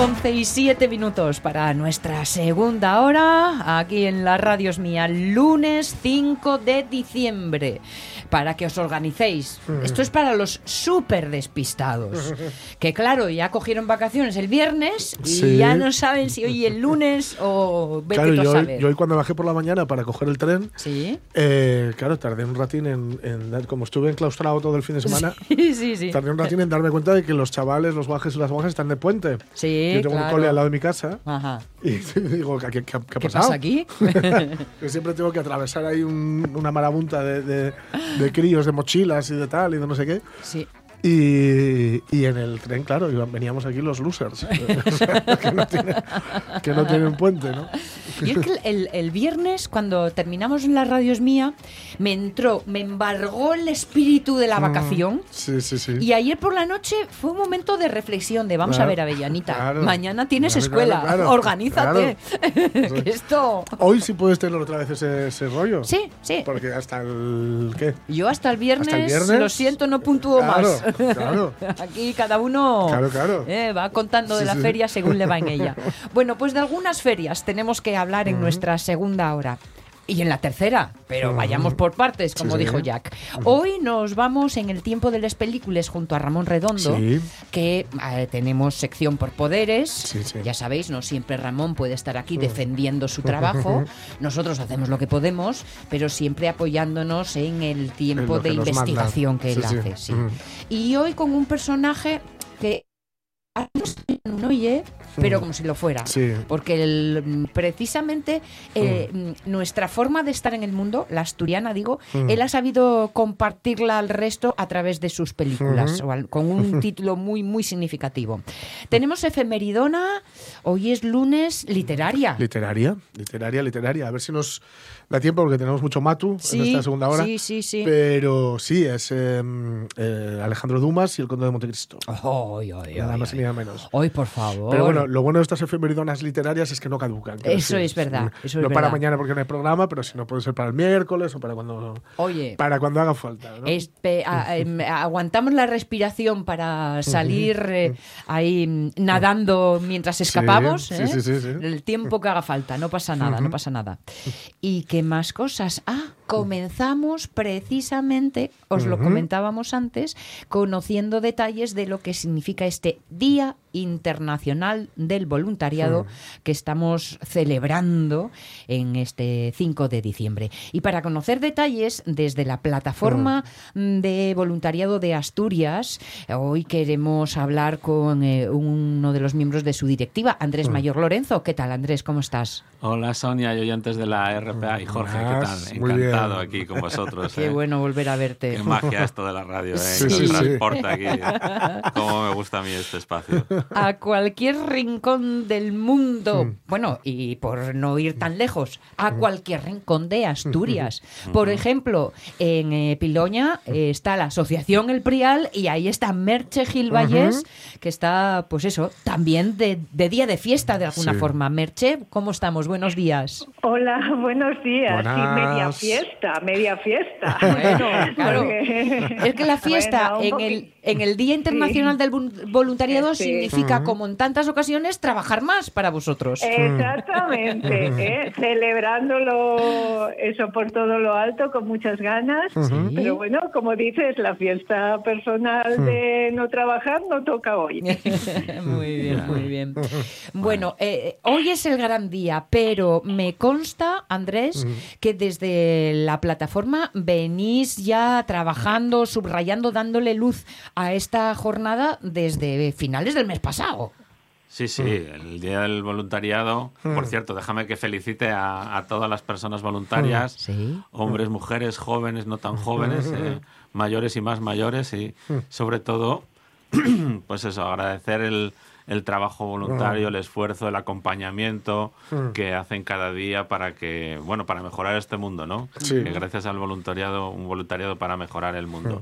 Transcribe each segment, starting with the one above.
11 y 7 minutos para nuestra segunda hora, aquí en la Radio es mía, lunes 5 de diciembre para que os organicéis. Esto es para los súper despistados. Que claro, ya cogieron vacaciones el viernes y ya no saben si hoy el lunes o vete claro, tú a yo, saber. yo hoy cuando bajé por la mañana para coger el tren, Sí. eh, claro, tardé un ratín en, en dar- como estuve enclaustrado todo el fin de semana, Sí, sí, sí. tardé un ratín en darme cuenta de que los chavales, los bajes y las bajas están de puente. Sí, yo tengo claro. un cole al lado de mi casa Ajá. y digo, ¿qué, qué- qué ha ¿Qué pasado? pasa aquí? Yo siempre tengo que atravesar ahí un- una marabunta de, de- de críos, de mochilas y de tal y de no sé qué. sí. Y, y en el tren, claro, iban- veníamos aquí los losers, que, no tienen, que no tienen puente, ¿no? Y es que el, el- viernes, cuando terminamos en la radio es mía, me entró, me embargó el espíritu de la vacación. Sí, sí, sí. Y ayer por la noche fue un momento de reflexión de vamos Claro, a ver, Avellanita, claro. mañana tienes Claro, escuela, organízate. que esto... Hoy sí puedes tener otra vez ese, ese rollo. Sí, sí. Porque hasta el. ¿Qué? Yo hasta el viernes, ¿Hasta el viernes? lo siento, no puntúo Claro, más. claro. Aquí cada uno Claro, claro. eh, va contando de la feria según le va en ella. Bueno, pues de algunas ferias tenemos que hablar en nuestra segunda hora. Y en la tercera, pero vayamos por partes, como Sí, dijo Jack. Hoy nos vamos en el tiempo de las películas junto a Ramón Redondo, Sí. que eh, tenemos sección por poderes. Sí. Ya sabéis, no siempre Ramón puede estar aquí defendiendo su trabajo. Nosotros hacemos lo que podemos, pero siempre apoyándonos en el tiempo En de manda. investigación que él hace. Y hoy con un personaje que no oye, pero como si lo fuera. Sí. Porque el- mm, precisamente eh, mm, nuestra forma de estar en el mundo, la asturiana digo, Mm. él ha sabido compartirla al resto a través de sus películas, Ujú. o al- con un título muy, muy significativo. Tenemos efemeridona, hoy es lunes literaria. Literaria, literaria, literaria. A ver si nos da tiempo porque tenemos mucho matu en esta segunda hora. sí, sí, sí. Pero sí, es eh, eh, Alejandro Dumas y el Conde de Montecristo. Ay, ay, Nada ay, más y nada menos. Hoy, por favor. Pero bueno, lo bueno de estas efemeridonas literarias es que no caducan. Eso decir, es verdad, eso es no para verdad. mañana porque no hay programa, pero si no puede ser para el miércoles o para cuando, Oye, para cuando haga falta. ¿no? Espe- a- em, aguantamos la respiración para salir eh, ahí mm, nadando mientras escapamos. sí, ¿eh? sí, sí, sí. El tiempo que haga falta, no pasa nada, no pasa nada. ¿Y más cosas? Ah, comenzamos precisamente, os lo comentábamos antes, conociendo detalles de lo que significa este Día Internacional del Voluntariado que estamos celebrando en este 5 de diciembre. Y para conocer detalles desde la plataforma de voluntariado de Asturias, hoy queremos hablar con eh, uno de los miembros de su directiva, Andrés Mayor Lorenzo. ¿Qué tal, Andrés? ¿Cómo estás? Hola Sonia y oyentes de la RPA y Jorge, ¿qué Buenas, tal? muy bien. Encantado aquí con vosotros. Qué ¿eh? bueno volver a verte. Qué magia esto de la radio, ¿eh? Sí, que sí, nos sí. transporta aquí. Cómo me gusta a mí este espacio. a cualquier rincón del mundo, Mm. bueno, y por no ir tan lejos, a cualquier rincón de Asturias. Por ejemplo, en eh, Piloña eh, está la Asociación El Prial y ahí está Merche Gil Vallés, que está, pues eso, también de, de día de fiesta de alguna Sí. forma. Merche, ¿cómo estamos? Buenos días. Hola, buenos días. Sí, Buenas. media fiesta, media fiesta. Bueno, claro. Porque- Es que la fiesta Bueno, en, el, en el Día Internacional del Vol- Voluntariado Sí. significa, como en tantas ocasiones, trabajar más para vosotros. Exactamente, ¿eh? celebrándolo eso por todo lo alto con muchas ganas. Pero bueno, como dices, la fiesta personal de no trabajar no toca hoy. muy bien, muy bien. Bueno, eh, hoy es el gran día, pero me consta, Andrés, que desde la plataforma venís ya trabajando, subrayando, dándole luz a esta jornada desde finales del mes pasado. Sí, sí, el Día del Voluntariado. Por cierto, déjame que felicite a, a todas las personas voluntarias, Sí. hombres, mujeres, jóvenes, no tan jóvenes, eh, mayores y más mayores, y sobre todo, pues eso, agradecer el, el trabajo voluntario, el esfuerzo, el acompañamiento Mm. que hacen cada día para que, bueno, para mejorar este mundo, ¿no? Sí. Que gracias al voluntariado, un voluntariado para mejorar el mundo.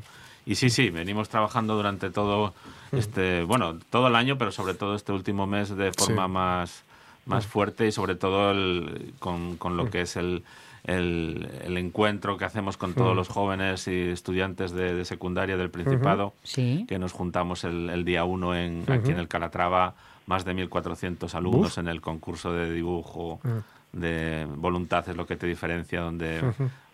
Mm. Y sí, sí, venimos trabajando durante todo este, bueno, todo el año, pero sobre todo este último mes de forma Sí. más, más fuerte y sobre todo el- con, con lo que es el, el, el encuentro que hacemos con todos los jóvenes y estudiantes de, de secundaria del Principado, Sí. que nos juntamos el, el día 1 en, aquí en el Calatrava, más de 1.400 alumnos en el concurso de dibujo de voluntad es lo que te diferencia, donde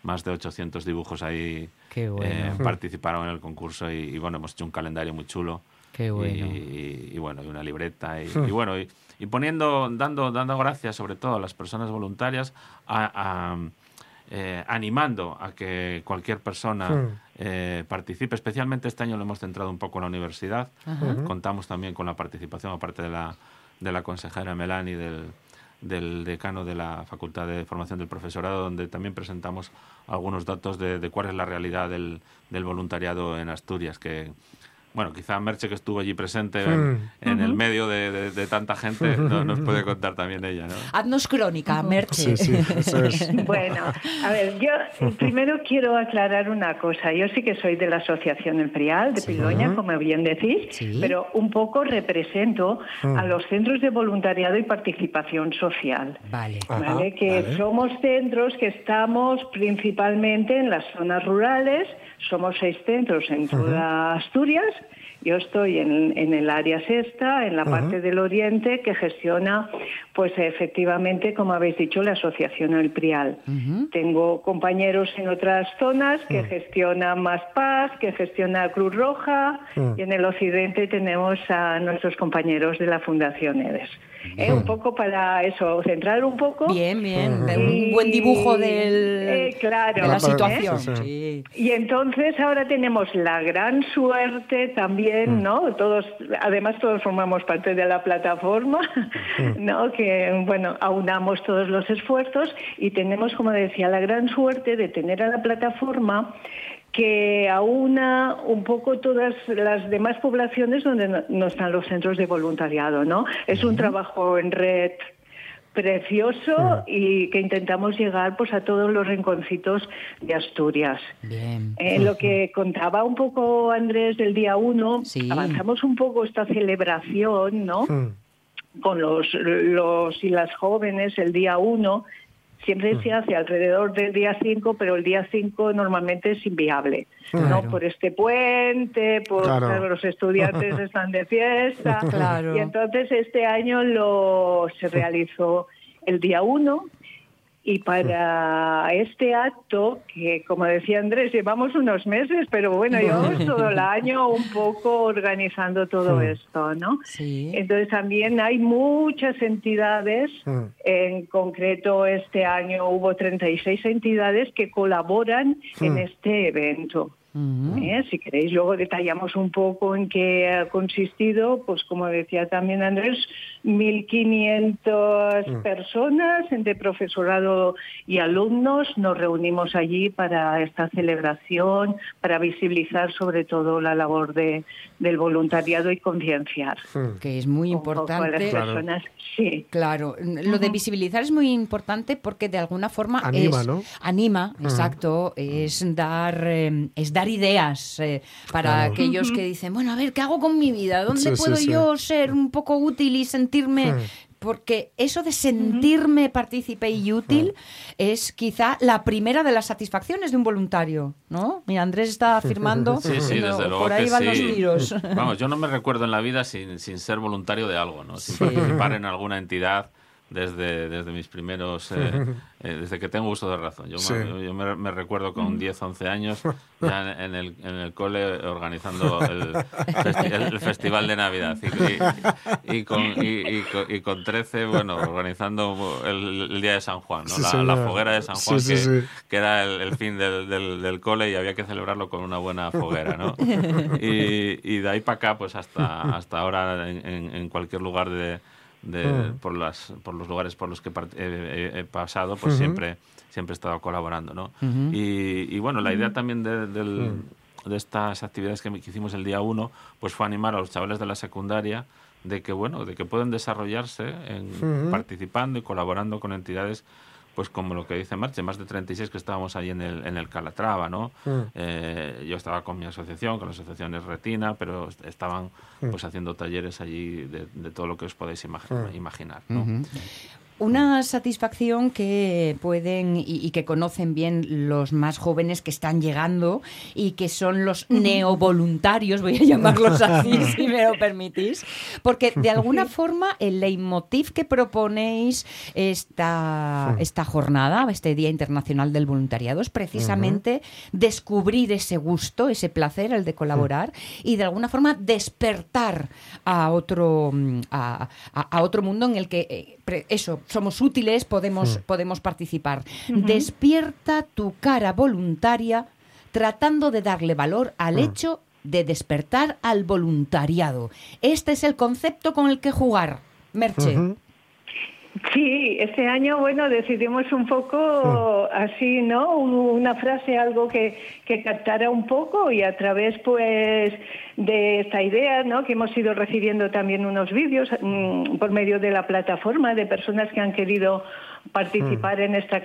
más de 800 dibujos ahí Qué bueno. eh, participaron en el concurso y, y, bueno, hemos hecho un calendario muy chulo. Qué bueno. Y, y, bueno, y una libreta y, y bueno, y, y poniendo, dando, dando gracias sobre todo a las personas voluntarias, a, a, eh, animando a que cualquier persona eh, participe. Especialmente este año lo hemos centrado un poco en la universidad. Contamos también con la participación, aparte de la, de la consejera Melani, del, del decano de la Facultad de Formación del Profesorado, donde también presentamos algunos datos de, de cuál es la realidad del, del voluntariado en Asturias, que bueno, quizá Merche, que estuvo allí presente en, en el medio de, de- de tanta gente, no- nos puede contar también ella, ¿no? Haznos crónica, Merche. Sí, sí, eso es. Bueno, a ver, yo primero quiero aclarar una cosa. Yo sí que soy de la Asociación El Prial de Piloña, como bien decís, Sí. pero un poco represento a los centros de voluntariado y participación social. Vale. Ajá, ¿vale? Que vale. somos centros que estamos principalmente en las zonas rurales, somos seis centros en toda Asturias. Yo estoy en, en el área sexta, en la parte del oriente, que gestiona, pues efectivamente, como habéis dicho, la Asociación El Prial. Tengo compañeros en otras zonas que gestionan Más Paz, que gestiona Cruz Roja, y en el occidente tenemos a nuestros compañeros de la Fundación EDES. Eh, un poco para eso, centrar un poco. Bien, bien. Y- Un buen dibujo del, Eh, claro, de la ¿eh? situación. Sí, Sí. Y entonces ahora tenemos la gran suerte también, ¿no? Todos, además todos formamos parte de la plataforma, ¿no? Que bueno, aunamos todos los esfuerzos y tenemos, como decía, la gran suerte de tener a la plataforma que aúna un poco todas las demás poblaciones donde no, no están los centros de voluntariado, ¿no? Es un trabajo en red precioso y que intentamos llegar pues a todos los rinconcitos de Asturias. Bien. Eh, lo que contaba un poco Andrés del día uno, Sí. avanzamos un poco esta celebración, ¿no? Mm. Con los, los y las jóvenes el día uno. Siempre se hace alrededor del día 5, pero el día 5 normalmente es inviable, Claro. ¿no? Por este puente, por Claro. los estudiantes están de fiesta. Claro. Y entonces este año lo se realizó el día 1 y para este acto, que como decía Andrés, llevamos unos meses, pero bueno, llevamos todo el año un poco organizando todo esto, ¿no? Sí. Entonces también hay muchas entidades, Mm. en concreto este año hubo 36 entidades que colaboran en este evento. ¿Eh? Si queréis, luego detallamos un poco en qué ha consistido, pues como decía también Andrés, 1.500 personas entre profesorado y alumnos nos reunimos allí para esta celebración, para visibilizar sobre todo la labor de, del voluntariado y concienciar. Que es muy las importante. Claro. personas. Sí. Claro, lo de visibilizar es muy importante porque de alguna forma Anima, es- ¿no? anima, exacto, es dar eh, es dar ideas eh, para Claro. aquellos que dicen, bueno, a ver, ¿qué hago con mi vida? ¿Dónde Sí, puedo sí. yo ser un poco útil y sentirme porque eso de sentirme partícipe y útil es quizá la primera de las satisfacciones de un voluntario, ¿no? Mira, Andrés está afirmando, Sí, sí, pero desde luego por ahí que van sí. los tiros. Vamos, yo no me recuerdo en la vida sin, sin ser voluntario de algo, ¿no? Sin Sí. participar en alguna entidad desde, desde mis primeros... eh, eh, desde que tengo uso de razón. Yo, Sí. me, yo me, me recuerdo con 10, 11 años ya en, en el, en el cole organizando el, festi- el Festival de Navidad y, y- y con, y, con, y con 13, bueno, organizando el, el Día de San Juan, ¿no? La, foguera de San Juan sí, que, sí. que era el, el fin del, del, del cole y había que celebrarlo con una buena foguera, ¿no? Y, de ahí para acá, pues hasta, hasta ahora en cualquier lugar de, de- por, las, por los lugares por los que part- he, pasado, pues siempre, siempre he estado colaborando, ¿no? y, y bueno, la idea también de, del- de estas actividades que, que hicimos el día 1, pues fue animar a los chavales de la secundaria de que bueno, de que pueden desarrollarse en, participando y colaborando con entidades pues como lo que dice Marche, más de 36 que estábamos ahí en el, en el Calatrava, ¿no? Eh, yo estaba con mi asociación, con la asociación es Retina, pero estaban pues haciendo talleres allí de, todo lo que os podéis imaginar, ¿no? Una satisfacción que pueden y, que conocen bien los más jóvenes que están llegando y que son los neovoluntarios, voy a llamarlos así, si me lo permitís, porque de alguna forma el leitmotiv que proponéis esta, esta jornada, este Día Internacional del Voluntariado, es precisamente descubrir ese gusto, ese placer, el de colaborar y de alguna forma despertar a otro, a, otro mundo en el que eh, eso somos útiles, podemos, podemos participar. Despierta tu cara voluntaria tratando de darle valor al hecho de despertar al voluntariado. Este es el concepto con el que jugar. Merche. Sí, este año, bueno, decidimos un poco así, ¿no? Una frase, algo que, que captara un poco y a través, pues, de esta idea, ¿no? Que hemos ido recibiendo también unos vídeos mm, por medio de la plataforma de personas que han querido participar en esta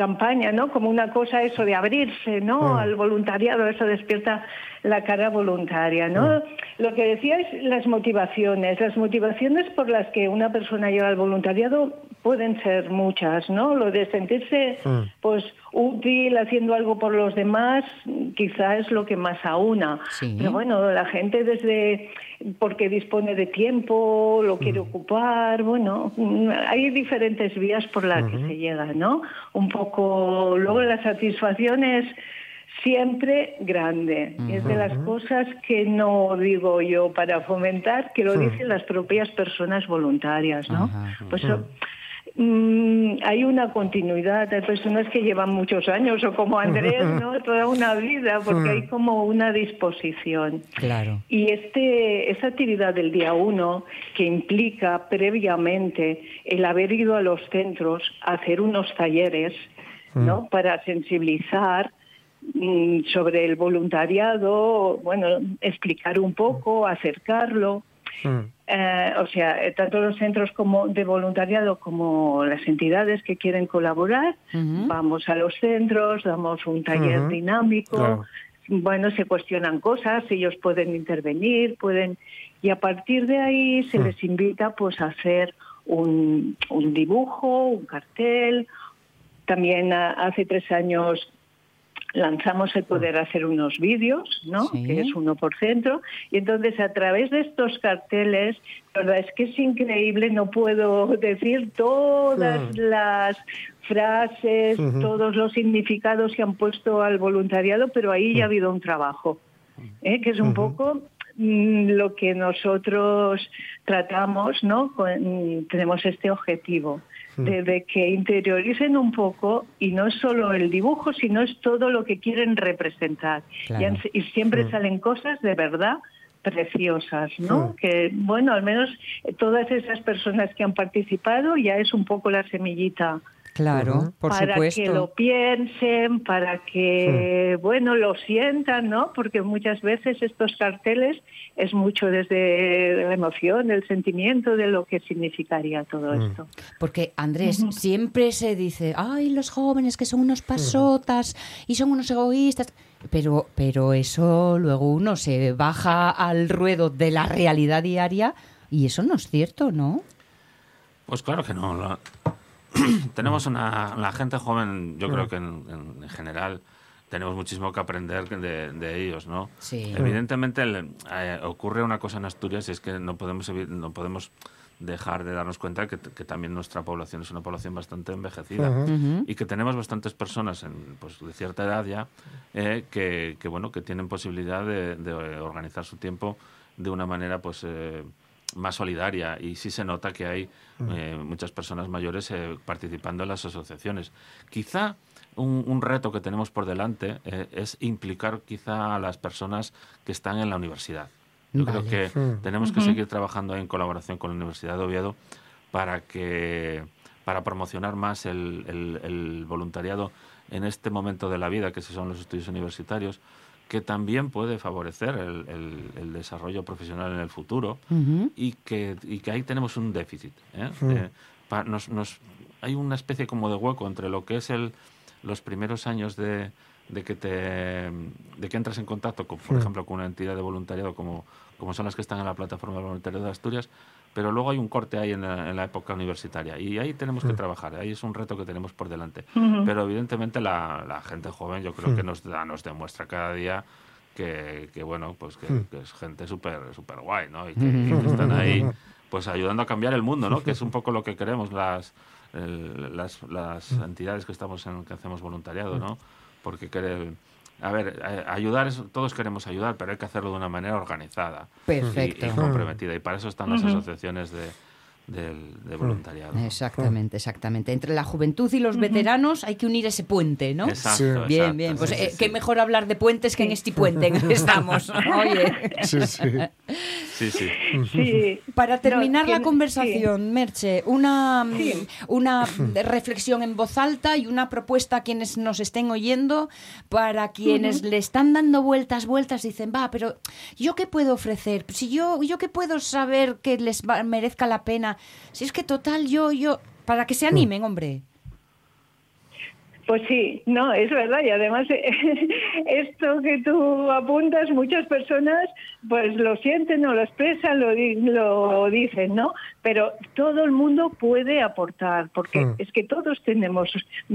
campaña, ¿no? Como una cosa eso de abrirse, ¿no? Al voluntariado, eso despierta la cara voluntaria, ¿no? Lo que decíais, las motivaciones, las motivaciones por las que una persona llega al voluntariado pueden ser muchas, ¿no? Lo de sentirse, pues, útil haciendo algo por los demás, quizá es lo que más aúna. Pero bueno, la gente desde porque dispone de tiempo, lo quiere ocupar, bueno, hay diferentes vías por las que se llega, ¿no? Un poco, luego la satisfacción es siempre grande. Es de las cosas que no digo yo para fomentar, que lo dicen las propias personas voluntarias, ¿no? Pues mm, hay una continuidad, hay personas que llevan muchos años, o como Andrés, ¿no? Toda una vida, porque hay como una disposición. Claro. Y este, esa actividad del día uno, que implica previamente el haber ido a los centros a hacer unos talleres, ¿no? Para sensibilizar Mm, sobre el voluntariado, bueno, explicar un poco, acercarlo. Mm. Eh, o sea, eh, tanto los centros como de voluntariado como las entidades que quieren colaborar, vamos a los centros, damos un taller dinámico, bueno, se cuestionan cosas, ellos pueden intervenir, pueden y a partir de ahí se mm. les invita pues a hacer un, un dibujo, un cartel. También hace tres años lanzamos el poder hacer unos vídeos, ¿no? Que es uno por centro. Y entonces a través de estos carteles, la verdad es que es increíble, no puedo decir todas las frases, todos los significados que han puesto al voluntariado, pero ahí ya ha habido un trabajo, ¿eh? que es un poco mm, lo que nosotros tratamos, ¿no? tenemos este objetivo de, que interioricen un poco y no es solo el dibujo, sino es todo lo que quieren representar. Y, siempre salen cosas de verdad preciosas, ¿no? Que, bueno, al menos todas esas personas que han participado ya es un poco la semillita Claro, por para supuesto. que lo piensen, para que, bueno, lo sientan, ¿no? Porque muchas veces estos carteles es mucho desde la emoción, el sentimiento de lo que significaría todo hmm. esto. Porque, Andrés, siempre se dice, ay, los jóvenes que son unos pasotas y son unos egoístas. Pero, pero eso luego uno se baja al ruedo de la realidad diaria y eso no es cierto, ¿no? Pues claro que no. tenemos una, la gente joven, yo creo que en, general tenemos muchísimo que aprender de, ellos, ¿no? Evidentemente eh, ocurre una cosa en Asturias y es que no podemos no podemos dejar de darnos cuenta que, que también nuestra población es una población bastante envejecida y que tenemos bastantes personas en, pues, de cierta edad ya eh, que, que, bueno que tienen posibilidad de, de, organizar su tiempo de una manera pues eh, más solidaria. Y sí se nota que hay. Eh, muchas personas mayores eh, participando en las asociaciones. Quizá un, reto que tenemos por delante eh, es implicar quizá a las personas que están en la universidad. Yo creo que mm. tenemos que seguir trabajando en colaboración con la Universidad de Oviedo para que para promocionar más el, el voluntariado en este momento de la vida que son los estudios universitarios que también puede favorecer el, el- el desarrollo profesional en el futuro y, que, y que ahí tenemos un déficit. ¿eh? Eh, pa- nos, nos- hay una especie como de hueco entre lo que es el, los primeros años de, de que te de que entras en contacto con, por ejemplo, con una entidad de voluntariado como, como son las que están en la plataforma de voluntariado de Asturias, pero luego hay un corte ahí en la, en la época universitaria y ahí tenemos Mm. que trabajar, ahí es un reto que tenemos por delante. Ujú. Pero evidentemente la, la gente joven yo creo que nos, da, nos demuestra cada día que, que, bueno, pues que, que es gente súper súper guay, ¿no? Y que, y que están ahí pues ayudando a cambiar el mundo, ¿no? Que es un poco lo que queremos las el- las, las entidades que estamos en que hacemos voluntariado, ¿no? Porque querer a ver, eh, ayudar es, todos queremos ayudar, pero hay que hacerlo de una manera organizada y- Perfecto. y, comprometida. Y para eso están las asociaciones de, del- de voluntariado. Exactamente, exactamente. Entre la juventud y los veteranos hay que unir ese puente, ¿no? Exacto, Sí. Bien, exacto, bien. Pues sí, eh, sí, qué mejor hablar de puentes que en este puente en el que estamos. Oye. Sí, sí. Sí, sí. Para terminar No, la conversación, Merche, una, mm, Sí. una reflexión en voz alta y una propuesta a quienes nos estén oyendo, para quienes le están dando vueltas, vueltas, dicen, va, pero ¿yo qué puedo ofrecer? Si yo, ¿yo qué puedo saber que les va- merezca la pena? Si es que total, yo, yo, para que se animen, hombre. Pues sí, no, es verdad. Y además, esto que tú apuntas, muchas personas pues lo sienten o lo expresan, lo, lo dicen, ¿no? Pero todo el mundo puede aportar, porque Mm. es que todos tenemos mm,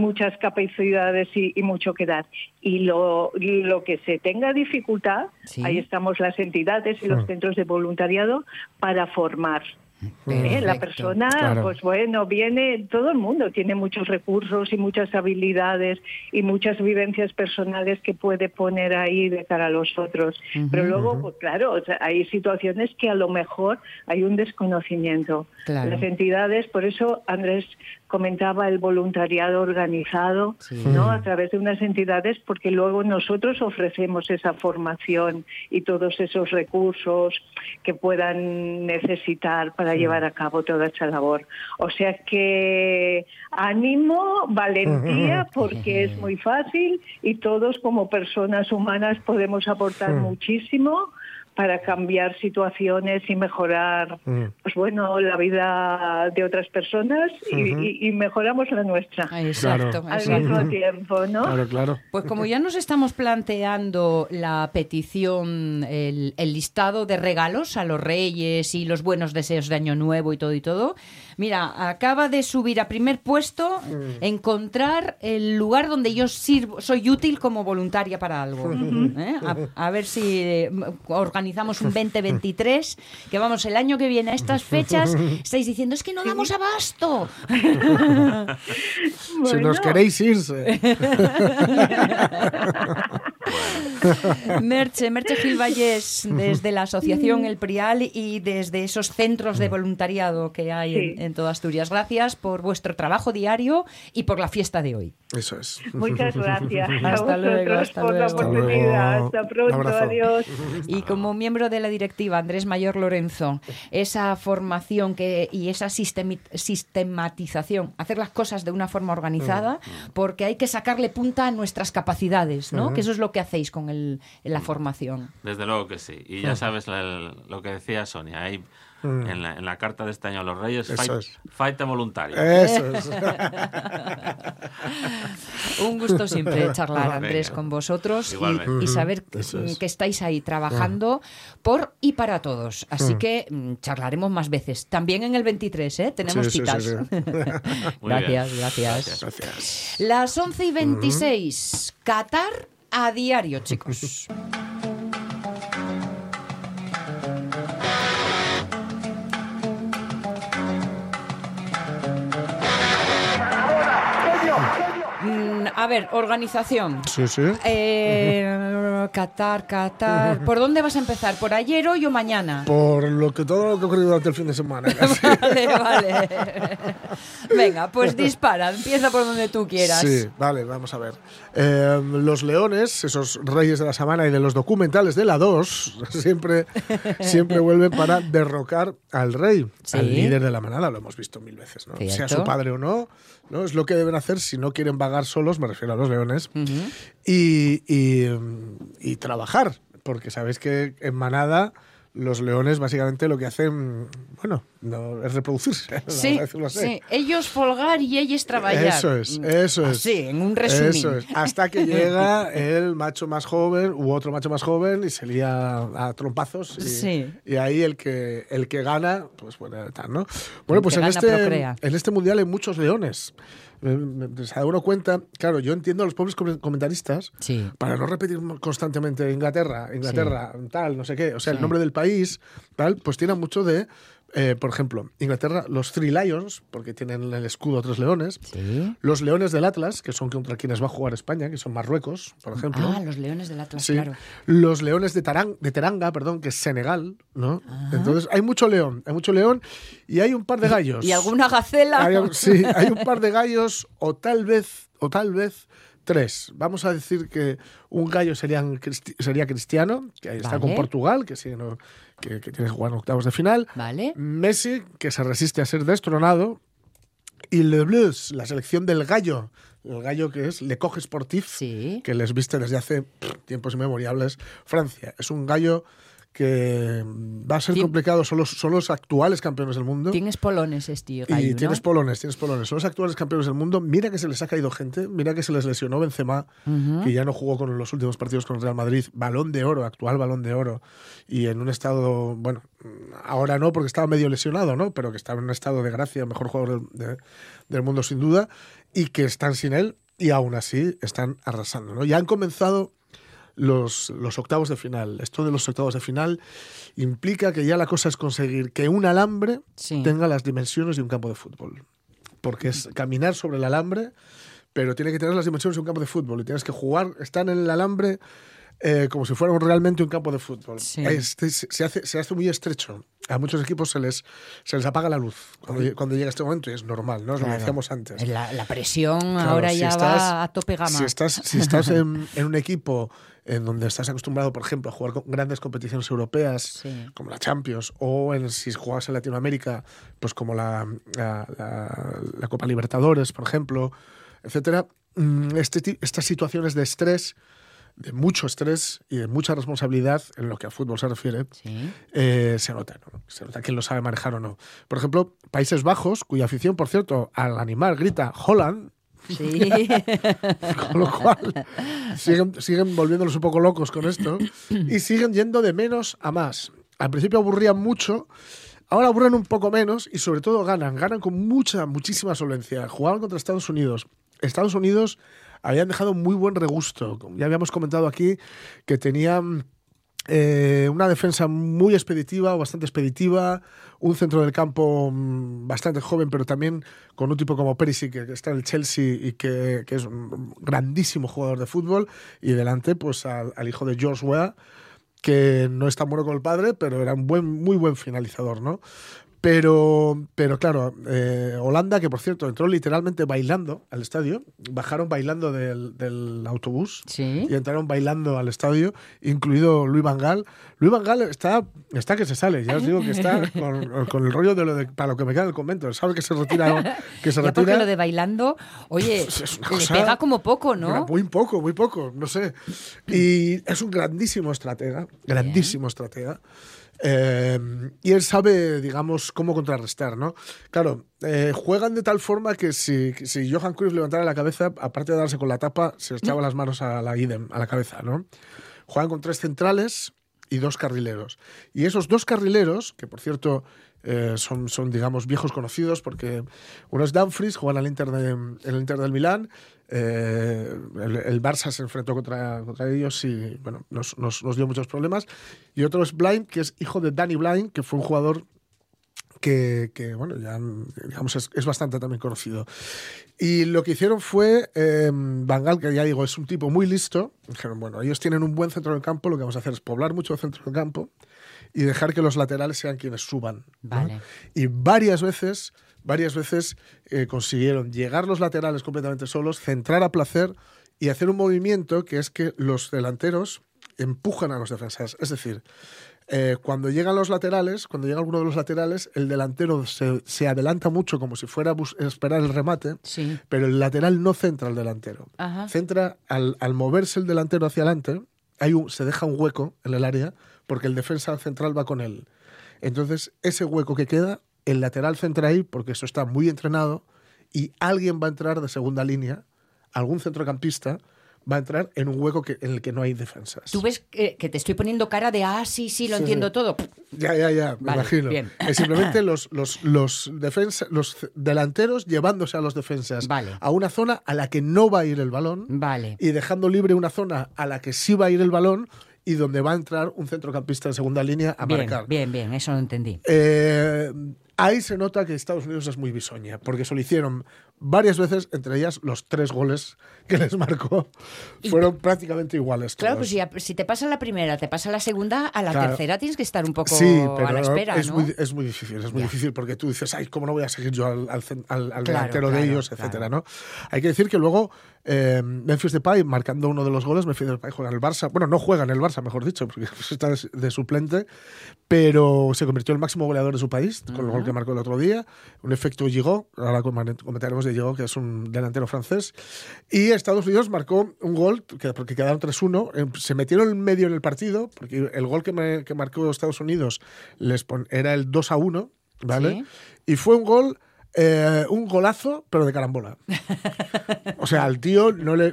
muchas capacidades y, y mucho que dar. Y lo, lo que se tenga dificultad, Sí. ahí estamos las entidades y los Mm. centros de voluntariado para formar. ¿Eh? La persona, Claro. pues bueno, viene, todo el mundo tiene muchos recursos y muchas habilidades y muchas vivencias personales que puede poner ahí de cara a los otros. Pero luego, pues claro, o sea, hay situaciones que a lo mejor hay un desconocimiento. Claro. Las entidades, por eso Andrés comentaba el voluntariado organizado, Sí. ¿no? A través de unas entidades, porque luego nosotros ofrecemos esa formación y todos esos recursos que puedan necesitar para llevar a cabo toda esa labor. O sea que ánimo, valentía, porque es muy fácil y todos como personas humanas podemos aportar muchísimo para cambiar situaciones y mejorar, Mm. pues bueno, la vida de otras personas y, y- y mejoramos la nuestra Exacto, al exacto. mismo tiempo, ¿no? Claro, claro. Pues como ya nos estamos planteando la petición, el, el listado de regalos a los reyes y los buenos deseos de Año Nuevo y todo y todo, mira, acaba de subir a primer puesto encontrar el lugar donde yo sirvo, soy útil como voluntaria para algo. ¿Eh? A, a ver si eh, organizamos un 2023, que vamos, el año que viene a estas fechas estáis diciendo, es que no damos abasto. Si nos queréis irse. Merche, Merche Gil Vallés, desde la Asociación El Prial y desde esos centros de voluntariado que hay en, Sí. en toda Asturias. Gracias por vuestro trabajo diario y por la fiesta de hoy. Eso es. Muchas gracias a Hasta luego, vosotros hasta por la luego. Oportunidad. Hasta pronto, adiós. Y como miembro de la directiva, Andrés Mayor Lorenzo, esa formación que, y esa sistematización, hacer las cosas de una forma organizada, porque hay que sacarle punta a nuestras capacidades, ¿no? Que eso es lo que hacéis con el, la formación. Desde luego que sí. Y ya sabes la- lo que decía Sonia, ahí en, la, en la carta de este año a los Reyes, fight, es. fight voluntario. Eso es. Un gusto siempre charlar, Venga. Andrés, con vosotros y, y saber que, es. que estáis ahí trabajando por y para todos. Así que mm, charlaremos más veces. También en el 23, ¿eh? Tenemos Sí, citas. sí, sí. Muy gracias, gracias, Gracias. Las 11 y 26. Qatar a diario, chicos. A ver, organización. Sí, sí. Eh, Qatar, Qatar. ¿Por dónde vas a empezar? ¿Por ayer, hoy o mañana? Por lo que todo lo que ha ocurrido durante el fin de semana. casi. Vale, vale. Venga, pues dispara, empieza por donde tú quieras. Sí, vale, vamos a ver. Eh, los leones, esos reyes de la semana y de los documentales de la 2, siempre, siempre vuelven para derrocar al rey, Sí. al líder de la manada, lo hemos visto mil veces, ¿no? Sea su padre o no, ¿no? Es lo que deben hacer si no quieren vagar solos, refiero a los leones. Y, y, mm, y trabajar, porque sabéis que en manada los leones básicamente lo que hacen, bueno, no, es reproducirse. Sí, sí, ellos folgar y ellos trabajar. Eso es, eso es. Sí, en un resumen. Eso es, hasta que llega el macho más joven u otro macho más joven y se lía a trompazos. Y, sí. y ahí el que, el que gana, pues bueno, tal, ¿no? Bueno, pues en, este, en este mundial hay muchos leones se da uno cuenta, claro, yo entiendo a los pobres comentaristas para no repetir constantemente Inglaterra, Inglaterra, tal, no sé qué, o sea, el nombre del país, tal, pues tiene mucho de eh, por ejemplo, Inglaterra, los Three Lions, porque tienen el escudo tres leones. Los Leones del Atlas, que son contra quienes va a jugar España, que son Marruecos, por ejemplo. Ah, los Leones del Atlas, claro. Los Leones de, de Teranga, perdón, que es Senegal, ¿no? Ah. Entonces, hay mucho león, hay mucho león y hay un par de gallos. ¿Y alguna gacela? sí, hay un par de gallos o tal vez, o tal vez tres. Vamos a decir que un gallo serían, sería Cristiano, que ahí está con Portugal, que, sí, que, tiene que jugar en octavos de final. Vale. Messi, que se resiste a ser destronado. Y Le Blues, la selección del gallo, el gallo que es Le Coge Sportif, que les viste desde hace tiempos inmemoriales Francia. Es un gallo que va a ser complicado, son los, son los actuales campeones del mundo. Tienes polones, este Y tienes polones, tienes polones. Son los actuales campeones del mundo. Mira que se les ha caído gente, mira que se les lesionó Benzema, que ya no jugó con los últimos partidos con el Real Madrid. Balón de oro, actual balón de oro. Y en un estado, bueno, ahora no porque estaba medio lesionado, ¿no? Pero que estaba en un estado de gracia, mejor jugador del mundo sin duda. Y que están sin él y aún así están arrasando, ¿no? Ya han comenzado los, los octavos de final. Esto de los octavos de final implica que ya la cosa es conseguir que un alambre tenga las dimensiones de un campo de fútbol. Porque es caminar sobre el alambre, pero tiene que tener las dimensiones de un campo de fútbol. Y tienes que jugar, estar en el alambre eh, como si fuera realmente un campo de fútbol. Este se, hace, se hace muy estrecho. A muchos equipos se les, se les apaga la luz cuando, llega este momento y es normal, ¿no? Es lo que decíamos antes. La, presión ahora ya va a tope gama. Si estás, si estás en, en, un equipo en donde estás acostumbrado, por ejemplo, a jugar con grandes competiciones europeas, como la Champions, o en, si juegas en Latinoamérica, pues como la, la, Copa Libertadores, por ejemplo, etcétera, mm, este, estas situaciones de estrés de mucho estrés y de mucha responsabilidad en lo que a fútbol se refiere, eh, se nota, Se nota quién lo sabe manejar o no. Por ejemplo, Países Bajos, cuya afición, por cierto, al animal grita Holland. Sí. con lo cual siguen, siguen volviéndolos un poco locos con esto y siguen yendo de menos a más. Al principio aburrían mucho, ahora aburren un poco menos y sobre todo ganan, ganan con mucha, muchísima solvencia. Jugaban contra Estados Unidos. Estados Unidos habían dejado muy buen regusto. Ya habíamos comentado aquí que tenían eh, una defensa muy expeditiva bastante expeditiva, un centro del campo mm, bastante joven, pero también con un tipo como Perisic, que está en el Chelsea y que, es un grandísimo jugador de fútbol, y delante pues al, hijo de George Weah, que no es tan bueno como el padre, pero era un buen, muy buen finalizador, ¿no? Pero, pero claro, eh, Holanda, que por cierto entró literalmente bailando al estadio, bajaron bailando del, autobús y entraron bailando al estadio, incluido Luis Van Gaal. Luis Van Gaal está, está que se sale, ya os digo que está con, el rollo de lo de para lo que me queda el convento. Sabe que se retira. Que se retira. lo de bailando, oye, le pega como poco, ¿no? Muy poco, muy poco, no sé. Y es un grandísimo estratega, grandísimo estratega. Em, y él sabe, digamos, cómo contrarrestar, ¿no? Claro, eh, juegan de tal forma que si, si, Johan Cruyff levantara la cabeza, aparte de darse con la tapa, se echaba las manos a la idem, a la cabeza, ¿no? Juegan con tres centrales y dos carrileros. Y esos dos carrileros, que por cierto eh, son, son, digamos, viejos conocidos, porque uno es Dumfries, juega en el Inter, el Inter del Milán, eh, el, Barça se enfrentó contra, contra ellos y bueno, nos, nos, dio muchos problemas. Y otro es Blind, que es hijo de Danny Blind, que fue un jugador que, que, bueno, ya digamos es, es, bastante también conocido. Y lo que hicieron fue, eh, Bangal, que ya digo, es un tipo muy listo, dijeron, bueno, ellos tienen un buen centro del campo, lo que vamos a hacer es poblar mucho el centro del campo y dejar que los laterales sean quienes suban. Y varias veces varias veces eh, consiguieron llegar los laterales completamente solos, centrar a placer y hacer un movimiento que es que los delanteros empujan a los defensas. Es decir, eh, cuando llegan los laterales, cuando llega alguno de los laterales, el delantero se, adelanta mucho como si fuera a esperar el remate, pero el lateral no centra al delantero. Centra al, al moverse el delantero hacia adelante, hay un, se deja un hueco en el área porque el defensa central va con él. Entonces, ese hueco que queda, el lateral centra ahí, porque eso está muy entrenado, y alguien va a entrar de segunda línea, algún centrocampista, va a entrar en un hueco que, en el que no hay defensas. Tú ves que, que te estoy poniendo cara de, ah, sí, sí, lo Sí, entiendo sí. todo. Ya, ya, ya, me Vale, imagino. bien. Es simplemente los, los, los, defensa, los delanteros llevándose a los defensas Vale. a una zona a la que no va a ir el balón Vale. y dejando libre una zona a la que sí va a ir el balón y donde va a entrar un centrocampista en segunda línea a Bien, marcar. bien, bien, eso lo entendí. Eh, ahí se nota que Estados Unidos es muy bisoña, porque eso lo hicieron varias veces, entre ellas los tres goles que les marcó fueron prácticamente iguales. Claro, pues si, si te pasa la primera, te pasa la segunda, a la Claro. tercera tienes que estar un poco Sí, pero a la espera, es, ¿no? muy, es muy difícil, es muy Ya. difícil porque tú dices, ay, ¿cómo no voy a seguir yo al, al, al- al Claro, delantero de claro, ellos, claro. etcétera, ¿no? Hay que decir que luego eh, Memphis Depay, marcando uno de los goles, Memphis Depay juega en el Barça, bueno, no juega en el Barça, mejor dicho, porque está de, de suplente, pero se convirtió en el máximo goleador de su país con el gol que marcó el otro día, un efecto Gigot, ahora comen- comentaremos de Gigot, que es un delantero francés, y Estados Unidos marcó un gol, que, porque quedaron 3-1, eh, se metieron en medio en el partido, porque el gol que, me- que marcó Estados Unidos les pon- era el 2-1, ¿vale? Sí. Y fue un gol... eh, un golazo, pero de carambola. O sea, al tío no le,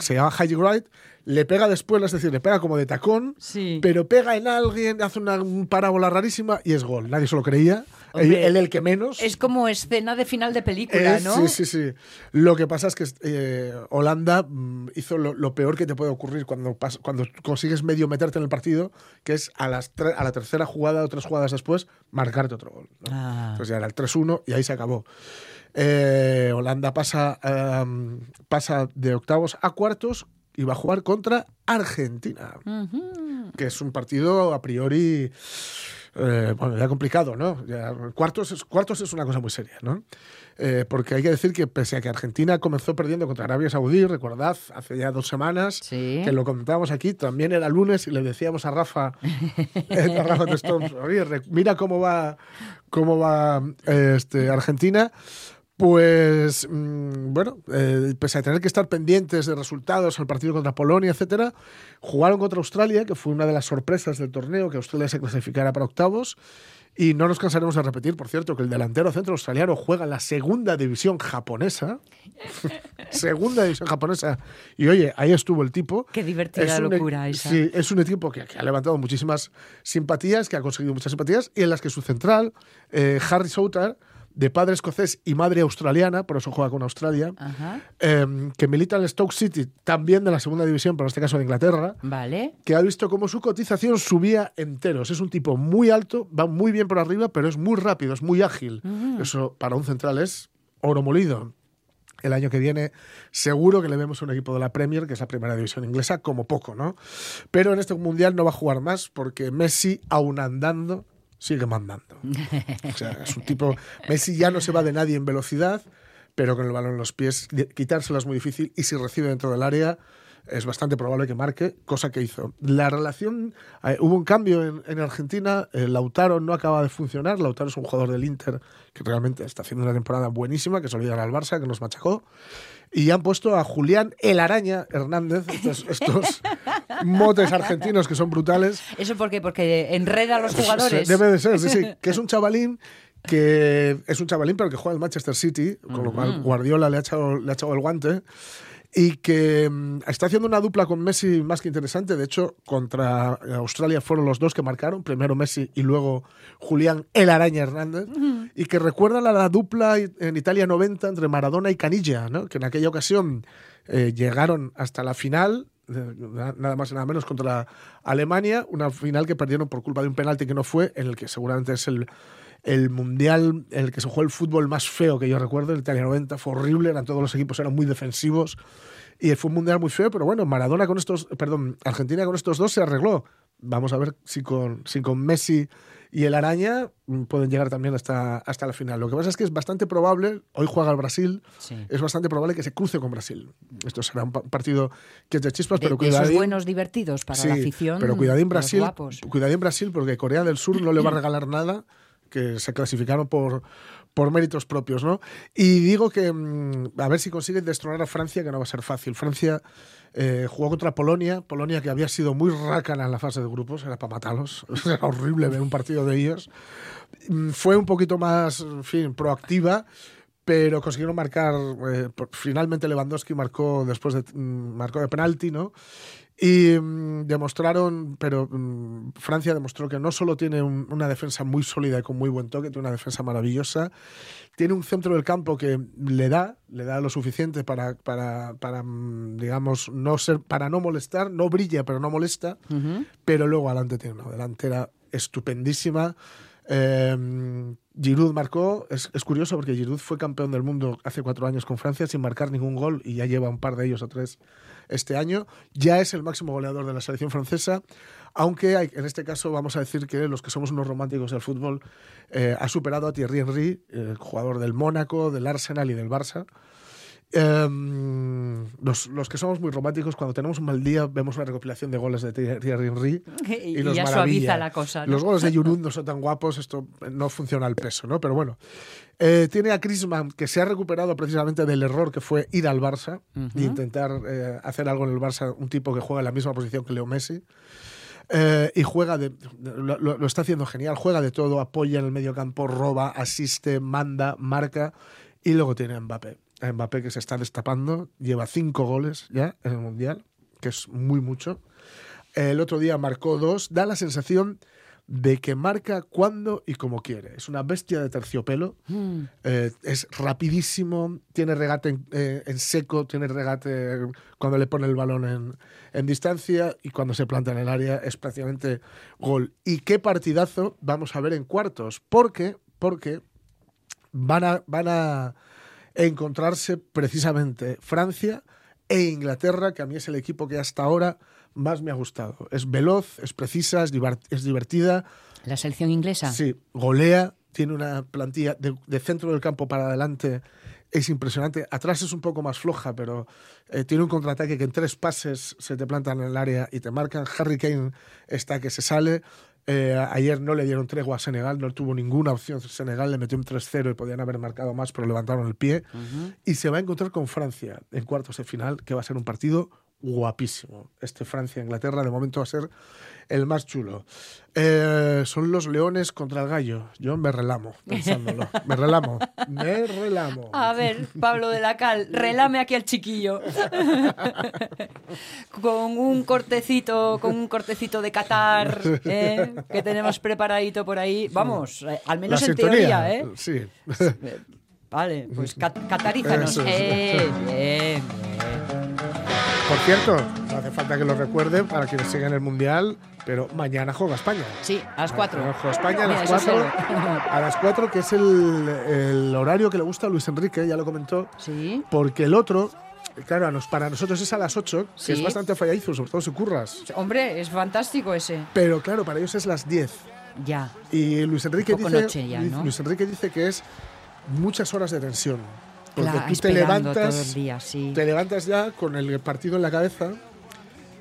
se llama Haji Wright, le pega después, es decir, le pega como de tacón, Sí. pero pega en alguien, hace una un parábola rarísima y es gol. Nadie se lo creía. Hombre, él, el que menos. Es como escena de final de película, Es- ¿no? Sí, sí, sí. Lo que pasa es que eh, Holanda mm, hizo lo, lo peor que te puede ocurrir cuando, cuando consigues medio meterte en el partido, que es a, las a la tercera jugada o tres jugadas después, marcarte otro gol. ¿no? Ah. Entonces ya era el 3-1 y ahí se acabó. Eh, Holanda pasa, pasa de octavos a cuartos y va a jugar contra Argentina, Ujú. que es un partido a priori eh, bueno, ya complicado, ¿no? Ya, cuartos, es, cuartos es una cosa muy seria, ¿no? Eh, porque hay que decir que pese a que Argentina comenzó perdiendo contra Arabia Saudí, recordad, hace ya dos semanas, Sí. que lo comentábamos aquí, también era lunes y le decíamos a Rafa, eh, a Rafa Storms, oye, mira cómo va, cómo va eh, este, Argentina. Pues mm, bueno, eh, pese a tener que estar pendientes de resultados al partido contra Polonia, etcétera, jugaron contra Australia, que fue una de las sorpresas del torneo, que Australia se clasificara para octavos. Y no nos cansaremos de repetir, por cierto, que el delantero centro australiano juega en la segunda división japonesa. segunda división japonesa. Y oye, ahí estuvo el tipo. Qué divertida Es un e- locura esa. Sí, es un equipo que, que ha levantado muchísimas simpatías, que ha conseguido muchas simpatías, y en las que su central, eh, Harry Souter, de padre escocés y madre australiana, por eso juega con Australia, eh, que milita en el Stoke City, también de la segunda división, pero en este caso de Inglaterra, Vale. que ha visto cómo su cotización subía enteros. Es un tipo muy alto, va muy bien por arriba, pero es muy rápido, es muy ágil. Eso para un central es oro molido. El año que viene seguro que le vemos un equipo de la Premier, que es la primera división inglesa, como poco, ¿no? Pero en este mundial no va a jugar más porque Messi, aún andando, sigue mandando. O sea, es un tipo. Messi ya no se va de nadie en velocidad, pero con el balón en los pies, quitárselo es muy difícil y si recibe dentro del área es bastante probable que marque, cosa que hizo. La relación, eh, hubo un cambio en, en Argentina, eh, Lautaro no acaba de funcionar, Lautaro es un jugador del Inter que realmente está haciendo una temporada buenísima, que se olvida al Barça, que nos machacó, y han puesto a Julián El Araña Hernández, estos, estos motes argentinos que son brutales, ¿Eso por qué? Porque enreda a los jugadores. Debe de ser, sí, sí. Que es un chavalín que es un chavalín, pero que juega en Manchester City, con lo cual Guardiola le ha echado, le ha echado el guante. Y que mm, está haciendo una dupla con Messi más que interesante. De hecho, contra Australia fueron los dos que marcaron, primero Messi y luego Julián El Araña Hernández. Y que recuerdan a la dupla en Italia 90 entre Maradona y Canilla, ¿no? que en aquella ocasión eh, llegaron hasta la final, eh, nada más y nada menos contra Alemania, una final que perdieron por culpa de un penalti que no fue, en el que seguramente es el, el mundial en el que se jugó el fútbol más feo que yo recuerdo, el Italia 90, fue horrible, eran todos los equipos eran muy defensivos y fue un mundial muy feo, pero bueno, Maradona con estos, perdón, Argentina con estos dos se arregló. Vamos a ver si con, si con Messi y el Araña pueden llegar también hasta, hasta la final. Lo que pasa es que es bastante probable, hoy juega el Brasil, Sí. es bastante probable que se cruce con Brasil. Esto será un pa- partido que es de chispas, De, pero de esos buenos divertidos para la Sí, afición. Pero cuidadín Brasil, cuidadín Brasil porque Corea del Sur no le va a regalar nada, que se clasificaron por, por méritos propios, ¿no? Y digo que mm, a ver si consigue destronar a Francia, que no va a ser fácil. Francia eh, jugó contra Polonia, Polonia que había sido muy rácana en la fase de grupos, era para matarlos, era horrible ver un partido de ellos. Mm, Fue un poquito más, en fin, proactiva, pero consiguieron marcar. eh, finalmente Lewandowski marcó después de mm, marcó de penalti, ¿no? Y mm, demostraron, pero mm, Francia demostró que no solo tiene un- una defensa muy sólida y con muy buen toque, tiene una defensa maravillosa, tiene un centro del campo que le da, le da lo suficiente para, para, para, mm, digamos, no ser, para no molestar, no brilla, pero no molesta, pero luego adelante tiene una delantera estupendísima. Eh, Giroud marcó, es, es curioso porque Giroud fue campeón del mundo hace cuatro años con Francia sin marcar ningún gol y ya lleva un par de ellos o tres este año. Ya es el máximo goleador de la selección francesa, aunque en este caso vamos a decir que los que somos unos románticos del fútbol eh, ha superado a Thierry Henry, el jugador del Mónaco, del Arsenal y del Barça. Em, los, los que somos muy románticos, cuando tenemos un mal día, vemos una recopilación de goles de Thierry Henry Y, y, nos ya maravilla. suaviza la cosa. ¿no? Los goles de Giroud no son tan guapos, esto no funciona al peso, ¿no? Pero bueno. Eh, tiene a Griezmann, que se ha recuperado precisamente del error que fue ir al Barça e intentar eh, hacer algo en el Barça, un tipo que juega en la misma posición que Leo Messi. Eh, y juega de. Lo, lo- lo está haciendo genial, juega de todo, apoya en el medio campo, roba, asiste, manda, marca. Y luego tiene a Mbappé. A Mbappé que se está destapando, lleva cinco goles ya en el Mundial, que es muy mucho. El otro día marcó dos, da la sensación de que marca cuando y como quiere. Es una bestia de terciopelo, Mm. eh, es rapidísimo, tiene regate en, eh, en seco, tiene regate cuando le pone el balón en, en distancia y cuando se planta en el área es prácticamente gol. Y qué partidazo vamos a ver en cuartos, porque, porque van a, van a encontrarse precisamente Francia e Inglaterra, que a mí es el equipo que hasta ahora más me ha gustado. Es veloz, es precisa, es, es divertida, La selección inglesa. sí, golea, tiene una plantilla de, de centro del campo para adelante, es impresionante. Atrás es un poco más floja, pero eh, tiene un contraataque que en tres pases se te plantan en el área y te marcan. Harry Kane está que se sale. Eh, ayer no le dieron tregua a Senegal, no tuvo ninguna opción. Senegal le metió un 3-0 y podían haber marcado más, pero levantaron el pie. Y se va a encontrar con Francia en cuartos de final, que va a ser un partido guapísimo. Este Francia-Inglaterra de momento va a ser el más chulo. Eh, son los leones contra el gallo. Yo me relamo pensándolo. Me relamo. Me relamo. A ver, Pablo de la Cal, relame aquí al chiquillo. con un cortecito, con un cortecito de Qatar, ¿eh? que tenemos preparadito por ahí. Vamos, eh, al La menos en sintonía. teoría, ¿eh? Sí. Vale, pues cat- catarízanos. Eso es. Eh, bien, bien. Por cierto, no hace falta que lo recuerden para quienes sigan el Mundial, pero mañana juega España. Sí, a las cuatro. Mañana juega España a las eso 4. sé. A las 4, que es el, el horario que le gusta a Luis Enrique, ya lo comentó. Sí. Porque el otro, claro, para nosotros es a las 8, que es bastante falladizo, sobre todo si curras. Hombre, es fantástico ese. Pero claro, para ellos es las 10. Ya. Y Luis Enrique, dice, noche ya, ¿no? Luis Enrique dice que es muchas horas de tensión. Porque Claro, tú te levantas, día, sí. te levantas ya con el partido en la cabeza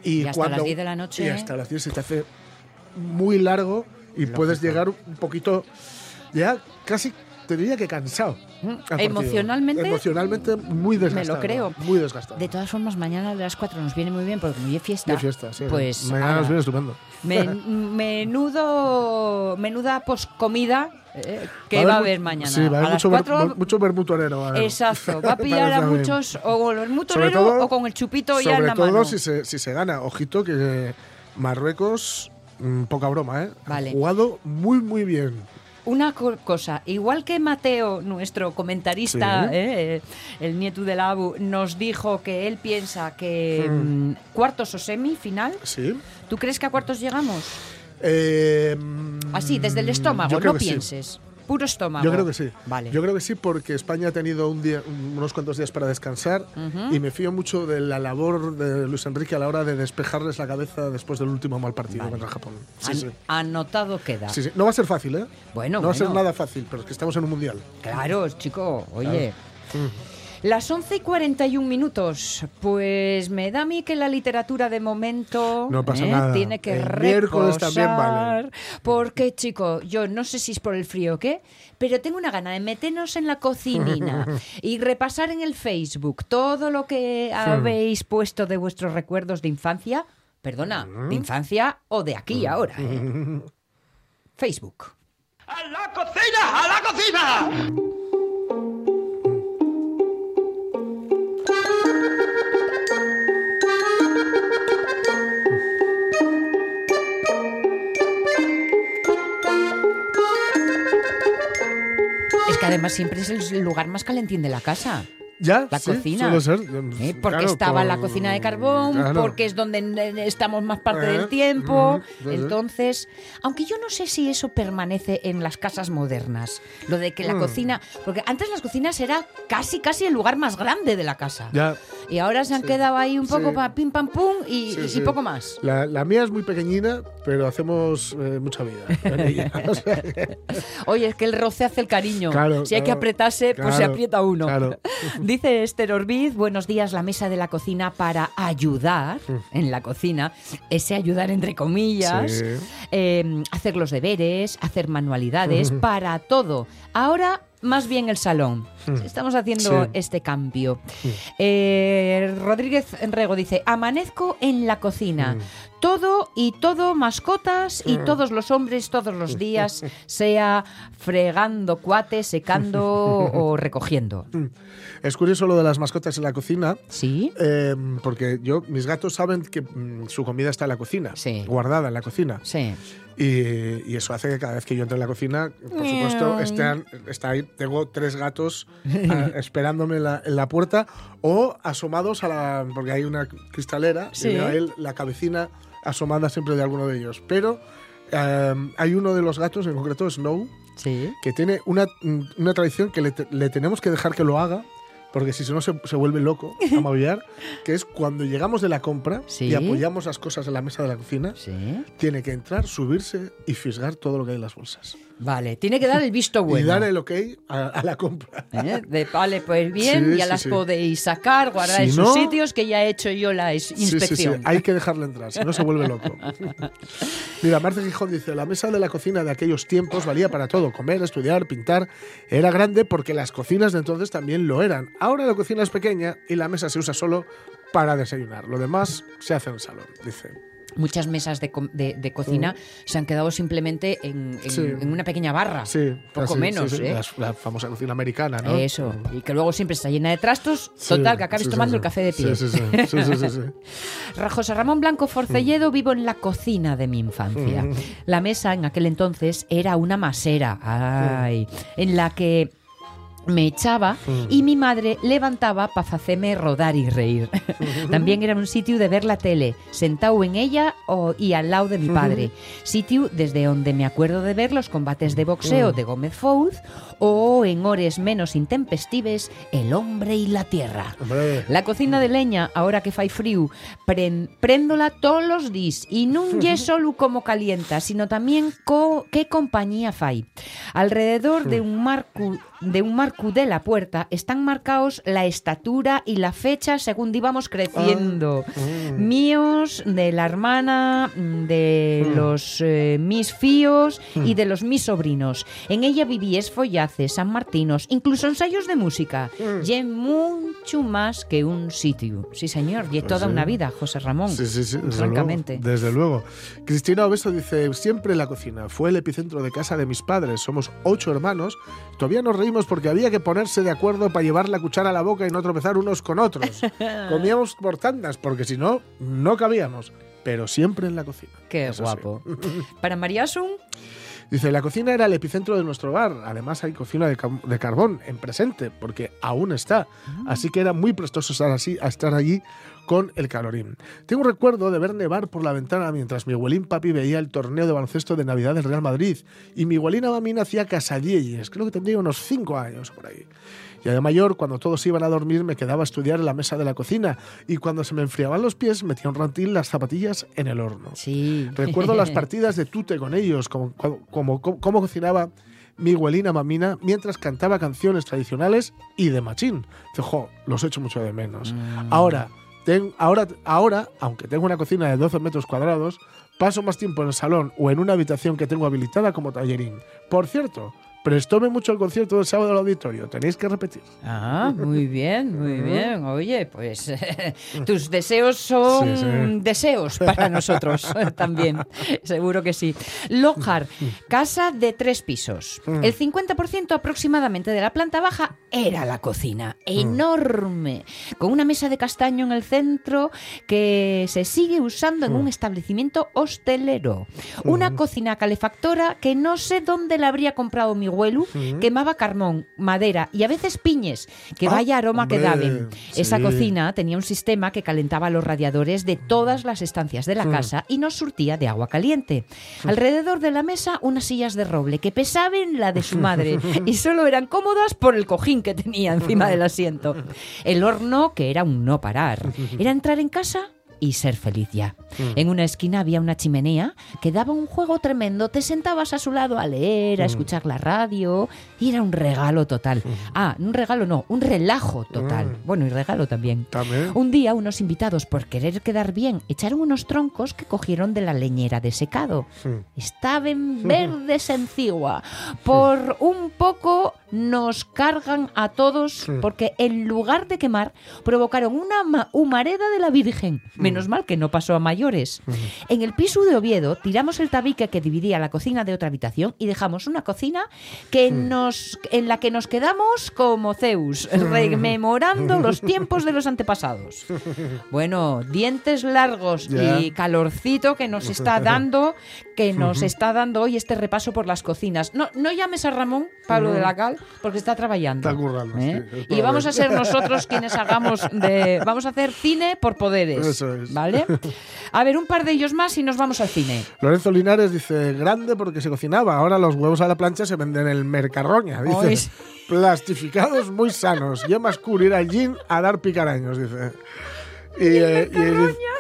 y, Y hasta cuando, las 10 de la noche, Y ¿eh? hasta las 10 se te hace muy largo y puedes llegar un poquito ya casi te diría que cansado. partido. Emocionalmente, Emocionalmente muy me desgastado. lo creo. Muy desgastado. De todas formas, mañana de las 4 nos viene muy bien porque fiesta. De fiesta, sí. Pues Mañana nos viene estupendo. men- menudo, menuda poscomida eh, que va a haber mañana. Sí, va a a haber mucho, 4 mucho a haber. Exacto, va a pillar a muchos o con el Sobre todo- o con el chupito ya en Sobre la todo mano. si se, si se gana. Ojito que Marruecos, mm, poca broma, ¿eh? Ha Vale. jugado muy, muy bien. Una co- cosa, igual que Mateo, nuestro comentarista, Sí. eh, el nieto del Abu, nos dijo que él piensa que Hmm. mm, cuartos o semi, final, Sí. ¿tú crees que a cuartos llegamos? Eh, Así, desde el yo estómago, no sí. Puro estómago. Yo creo que sí. Vale. Yo creo que sí porque España ha tenido un día, unos cuantos días para descansar y me fío mucho de la labor de Luis Enrique a la hora de despejarles la cabeza después del último mal partido Vale. contra Japón. Sí, An- sí. Anotado queda. Sí. No va a ser fácil, ¿eh? Bueno, no va a ser nada fácil, pero es que estamos en un mundial. Claro, chico, oye. Las 11 y 41 minutos. Pues me da a mí que la literatura de momento No pasa ¿eh? nada. tiene que El miércoles también vale. reposar. Porque, chico, yo no sé si es por el frío o qué, pero tengo una gana de meternos en la cocinina y repasar en el Facebook todo lo que habéis puesto de vuestros recuerdos de infancia. Perdona, de infancia o de aquí ahora. ¿eh? Facebook. ¡A la cocina! ¡A la cocina! Que además siempre es el lugar más calentín de la casa. ¿Ya? La sí, cocina. suele ser. ¿eh? Porque Claro, estaba la con- cocina de carbón, claro. porque es donde eh, estamos más parte Eh, del tiempo. Entonces, aunque yo no sé si eso permanece en las casas modernas, lo de que la Mm. cocina, porque antes las cocinas era casi casi el lugar más grande de la casa. Ya. Y ahora se han quedado ahí un poco Sí. para pim pam pum y, y poco más. La, la mía es muy pequeñina, pero hacemos eh, mucha vida. O sea que- Oye, es que el roce hace el cariño. Claro, si hay que claro, apretarse, pues se aprieta uno. Dice Esther Orbiz, buenos días, la mesa de la cocina para ayudar en la cocina. Ese ayudar entre comillas, eh, hacer los deberes, hacer manualidades, para todo. Ahora, más bien el salón. Estamos haciendo Sí. este cambio. Eh, Rodríguez Enrego dice, amanezco en la cocina. Todo y todo mascotas y todos los hombres todos los días, sea fregando cuates, secando o recogiendo. Es curioso lo de las mascotas en la cocina. ¿Sí? eh, porque yo, mis gatos saben que mm, su comida está en la cocina, Sí. guardada en la cocina. Sí. Y, y eso hace que cada vez que yo entre en la cocina, por supuesto, estén, está ahí, tengo tres gatos ah, esperándome en la, en la puerta o asomados a la. porque hay una cristalera Sí. y a él la cabecina asomada siempre de alguno de ellos. Pero eh, hay uno de los gatos, en concreto Snow, Sí. que tiene una, una tradición que le, le tenemos que dejar que lo haga, porque si no se, se vuelve loco a maullar, que es cuando llegamos de la compra Sí. y apoyamos las cosas en la mesa de la cocina, Sí. tiene que entrar, subirse y fisgar todo lo que hay en las bolsas. Vale, tiene que dar el visto Y bueno. dar el ok a, a la compra. ¿eh? De, vale, pues bien, Sí, ya sí, las sí. podéis sacar, guardar Si en no- sus sitios, que ya he hecho yo la inspección. hay que dejarle entrar, si no se vuelve loco. Mira, Marta Gijón dice, la mesa de la cocina de aquellos tiempos valía para todo, comer, estudiar, pintar. Era grande porque las cocinas de entonces también lo eran. Ahora la cocina es pequeña y la mesa se usa solo para desayunar. Lo demás se hace en el salón, dice. Muchas mesas de, co- de- de cocina se han quedado simplemente en, en- Sí. en una pequeña barra. Sí, Poco así, menos, ¿eh? La, la famosa cocina americana, ¿no? Eso. Y que luego siempre está llena de trastos. Total, que acabes tomando el café de pie. José Ramón Blanco Forcelledo, vivo en la cocina de mi infancia. La mesa en aquel entonces era una masera, ay, en la que me echaba y mi madre levantaba para hacerme rodar y reír. También era un sitio de ver la tele, sentado en ella o, y al lado de mi padre. Sitio desde donde me acuerdo de ver los combates de boxeo de Gómez Fouz o en hores menos intempestives El hombre y la tierra. Hombre, La cocina de leña, ahora que fai frío, pren, préndola todos los días y non lle solo como calienta, sino también co, qué compañía fai. Alrededor de un marco de un marco de la puerta están marcados la estatura y la fecha según íbamos creciendo. Míos, de la hermana, de los eh, mis fíos y de los mis sobrinos. En ella viví esfollaces, San Martinos, incluso ensayos de música. Y mucho más que un sitio. Sí, señor, y toda sí. una vida, José Ramón. Sí, sí, sí, desde francamente. luego. Desde luego. Cristina Obeso dice, siempre la cocina. Fue el epicentro de casa de mis padres. Somos ocho hermanos. Todavía nos reímos porque había que ponerse de acuerdo para llevar la cuchara a la boca y no tropezar unos con otros. Comíamos por tandas porque si no, no cabíamos. Pero siempre en la cocina. Qué Eso sí. guapo. Para Mariasun, Dice, la cocina era el epicentro de nuestro hogar. Además hay cocina de, de carbón en presente, porque aún está. Así que era muy prestoso estar, así, a estar allí con el calorín. Tengo un recuerdo de ver nevar por la ventana mientras mi abuelín papi veía el torneo de baloncesto de Navidad del Real Madrid y mi abuelina mamina hacía casadielles. Creo que tendría unos cinco años por ahí. Ya de mayor, cuando todos iban a dormir, me quedaba a estudiar en la mesa de la cocina y cuando se me enfriaban los pies, metía un rantil las zapatillas en el horno. sí. Recuerdo las partidas de tute con ellos, como, como, cocinaba Miguelina Mamina mientras cantaba canciones tradicionales y de machín. Dice, jo, los echo mucho de menos. Ahora, ten- ahora, ahora, aunque tengo una cocina de 12 metros cuadrados, paso más tiempo en el salón o en una habitación que tengo habilitada como tallerín. Por cierto, prestóme mucho el concierto del sábado del auditorio. Tenéis que repetir. Ah, muy bien, muy bien. Oye, pues tus deseos son Sí, sí. deseos para nosotros también. Seguro que sí. Lojar, casa de tres pisos. El 50% aproximadamente de la planta baja era la cocina. Enorme. Con una mesa de castaño en el centro que se sigue usando en un establecimiento hostelero. Una cocina calefactora que no sé dónde la habría comprado mi Quemaba carbón, madera y a veces piñes. Que Ah, vaya aroma que daban. Esa cocina tenía un sistema que calentaba los radiadores de todas las estancias de la casa y nos surtía de agua caliente. Alrededor de la mesa unas sillas de roble que pesaban la de su madre y solo eran cómodas por el cojín que tenía encima del asiento. El horno que era un no parar. Era entrar en casa y ser feliz ya. En una esquina había una chimenea que daba un juego tremendo. Te sentabas a su lado a leer, a escuchar la radio y era un regalo total. Ah, un regalo no, un relajo total. Bueno, y regalo también. También. Un día unos invitados, por querer quedar bien, echaron unos troncos que cogieron de la leñera de secado. Estaban verdes encigua. Por un poco nos cargan a todos porque en lugar de quemar provocaron una ma- humareda de la Virgen. Menos mal que no pasó a mayores. En el piso de Oviedo tiramos el tabique que dividía la cocina de otra habitación y dejamos una cocina que nos, en la que nos quedamos como Zeus, rememorando los tiempos de los antepasados. Bueno, dientes largos y calorcito que nos está dando, que nos está dando hoy este repaso por las cocinas. No, no llames a Ramón, Pablo de la Cal, porque está trabajando. Está currando, ¿eh? sí, y vamos a ser nosotros quienes hagamos de. Vamos a hacer cine por poderes. Eso es. ¿Vale? A ver, un par de ellos más y nos vamos al cine. Lorenzo Linares dice, grande porque se cocinaba. Ahora los huevos a la plancha se venden en el Mercarroña. Dice, sí. plastificados muy sanos. Más cool ir al a dar picaraños, dice. Y, eh,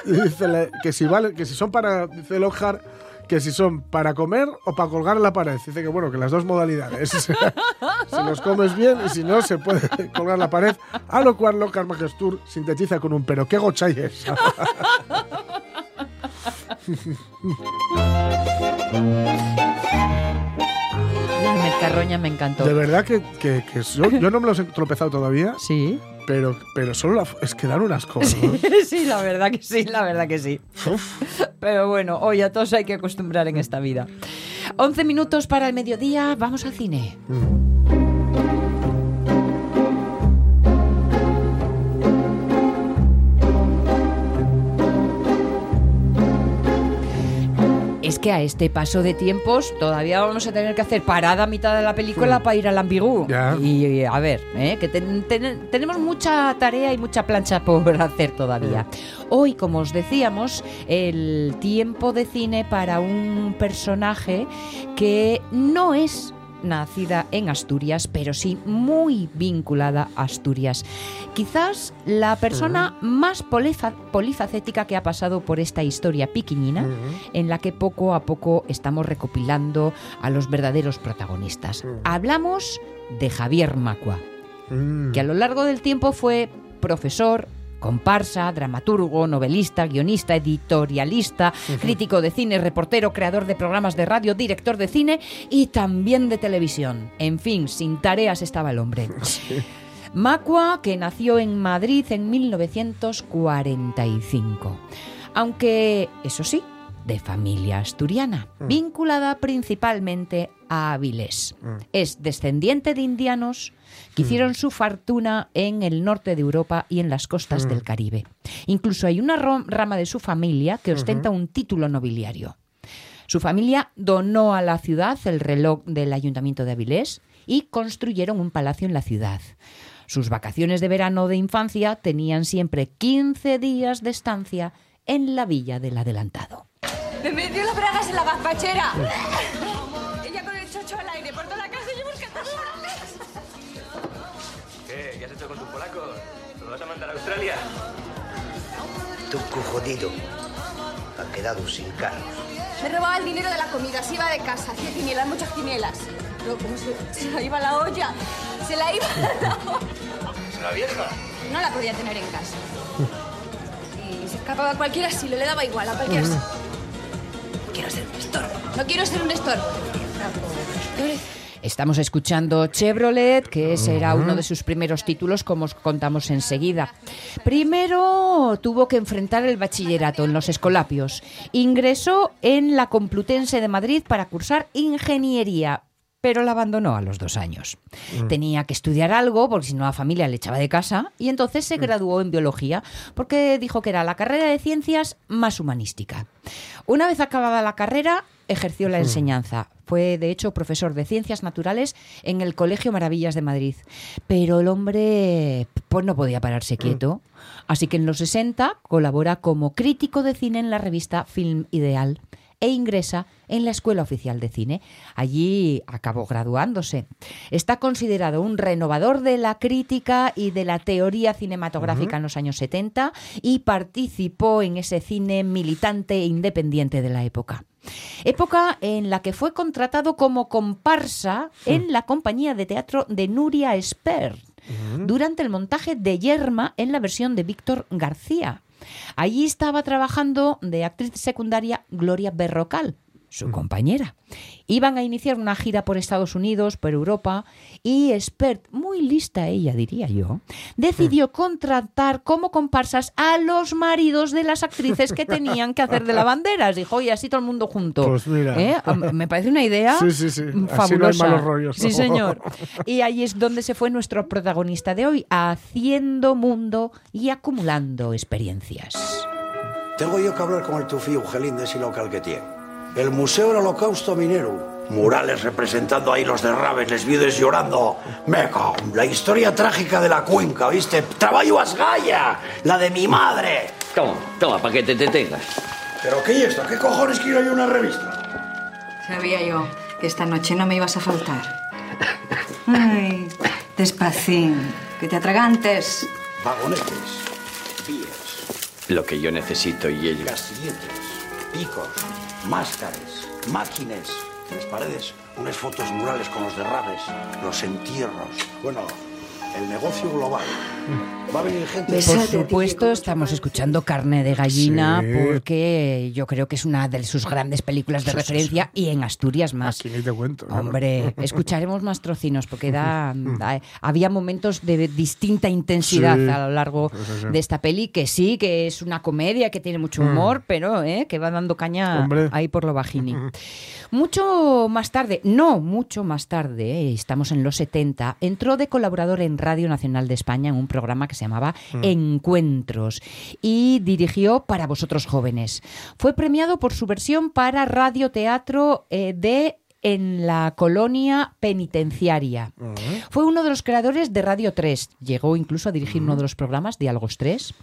y dice, que, si vale, que si son para, dice Lockhart, que si son para comer o para colgar en la pared. Dice que bueno, que las dos modalidades. si los comes bien y si no, se puede colgar la pared. A lo cual Lockhart Majestur sintetiza con un pero qué gochayes. La mercarroña me encantó. De verdad que, que- que yo, yo no me los he tropezado todavía, Sí. Pero, pero solo la, es que dan unas cosas. sí, la verdad que sí, la verdad que sí. Pero bueno, hoy a todos hay que acostumbrar en esta vida. 11 minutos para el mediodía, vamos al cine. Es que a este paso de tiempos todavía vamos a tener que hacer parada a mitad de la película para ir al ambigú. Ya. Y, y, a ver, ¿eh? que ten- ten- tenemos mucha tarea y mucha plancha por hacer todavía. Hoy, como os decíamos, el tiempo de cine para un personaje que no es nacida en Asturias, pero sí muy vinculada a Asturias. Quizás la persona más polifa- polifacética que ha pasado por esta historia piquiñina, en la que poco a poco estamos recopilando a los verdaderos protagonistas. Hablamos de Javier Macua Mm. que a lo largo del tiempo fue profesor, comparsa, dramaturgo, novelista, guionista, editorialista, crítico de cine, reportero, creador de programas de radio, director de cine y también de televisión. En fin, sin tareas estaba el hombre. Macua, que nació en Madrid en 1945. Aunque, eso sí, de familia asturiana, vinculada principalmente a Avilés. Es descendiente de indianos que hicieron su fortuna en el norte de Europa y en las costas del Caribe. Incluso hay una rama de su familia que ostenta un título nobiliario. Su familia donó a la ciudad el reloj del ayuntamiento de Avilés y construyeron un palacio en la ciudad. Sus vacaciones de verano de infancia tenían siempre 15 días de estancia en la villa del adelantado. Me metió las bragas en la gazpachera. Australia? Tu jodido ha quedado sin carros. Me robaba el dinero de la comida, se iba de casa, hacía quinielas, muchas quinielas. Pero como se, se la iba la olla. Se la iba la olla. ¿La vieja? No la podía tener en casa. Y se escapaba a cualquiera si le daba igual, a cualquiera sí. No quiero ser un estorbo. No quiero ser un estorbo. Estamos escuchando Chevrolet, que será uno de sus primeros títulos, como os contamos enseguida. Primero tuvo que enfrentar el bachillerato en los Escolapios. Ingresó en la Complutense de Madrid para cursar ingeniería, pero la abandonó a los dos años. Tenía que estudiar algo, porque si no la familia le echaba de casa, y entonces se graduó en biología, porque dijo que era la carrera de ciencias más humanística. Una vez acabada la carrera, ejerció la enseñanza. Fue, de hecho, profesor de ciencias naturales en el Colegio Maravillas de Madrid. Pero el hombre pues, no podía pararse quieto. Así que en los 60 colabora como crítico de cine en la revista Film Ideal e ingresa en la Escuela Oficial de Cine. Allí acabó graduándose. Está considerado un renovador de la crítica y de la teoría cinematográfica en los años 70 y participó en ese cine militante e independiente de la época. Época en la que fue contratado como comparsa en la compañía de teatro de Nuria Esper durante el montaje de Yerma en la versión de Víctor García. Allí estaba trabajando de actriz secundaria Gloria Berrocal, su compañera. Iban a iniciar una gira por Estados Unidos, por Europa, y Expert, muy lista ella, diría yo, decidió contratar como comparsas a los maridos de las actrices que tenían que hacer de lavanderas. Dijo, oye, así todo el mundo junto. Pues mira. ¿Eh? Me parece una idea Sí, sí, sí. Así no hay fabulosa. malos rollos, Sí, señor. Y ahí es donde se fue nuestro protagonista de hoy, haciendo mundo y acumulando experiencias. Tengo yo que hablar con el tufí Eugelín de ese local que tiene. El Museo del Holocausto Minero. Murales representando ahí los derrames, les viudes llorando. Me cago en La historia trágica de la cuenca, ¿viste? Trabajo Asgaya, la de mi madre. Toma, toma, para que te detengas. ¿Pero qué es esto? ¿Qué cojones quiero yo una revista? Sabía yo que esta noche no me ibas a faltar. Ay, despacín, que te atragantes. Vagonetes, vías, Lo que yo necesito y ellos. casilletes, picos, máscaras, máquines. En las paredes, unas fotos murales con los derrames, los entierros. Bueno, el negocio global. Va a venir gente... Por supuesto, estamos escuchando Carne de Gallina Sí. porque yo creo que es una de sus grandes películas de referencia y en Asturias más. Aquí ni te cuento. claro. Hombre, escucharemos más trocinos porque da, da- había momentos de distinta intensidad Sí. a lo largo de esta peli, que sí, que es una comedia, que tiene mucho humor, pero eh, que va dando caña Hombre. ahí por lo bajini. Mucho más tarde, no, mucho más tarde, eh, estamos en los 70, entró de colaborador en Radio Nacional de España en un programa que se llamaba Encuentros y dirigió Para vosotros jóvenes. Fue premiado por su versión para radioteatro eh, de en la colonia penitenciaria. Fue uno de los creadores de Radio 3. Llegó incluso a dirigir uno de los programas, Diálogos 3.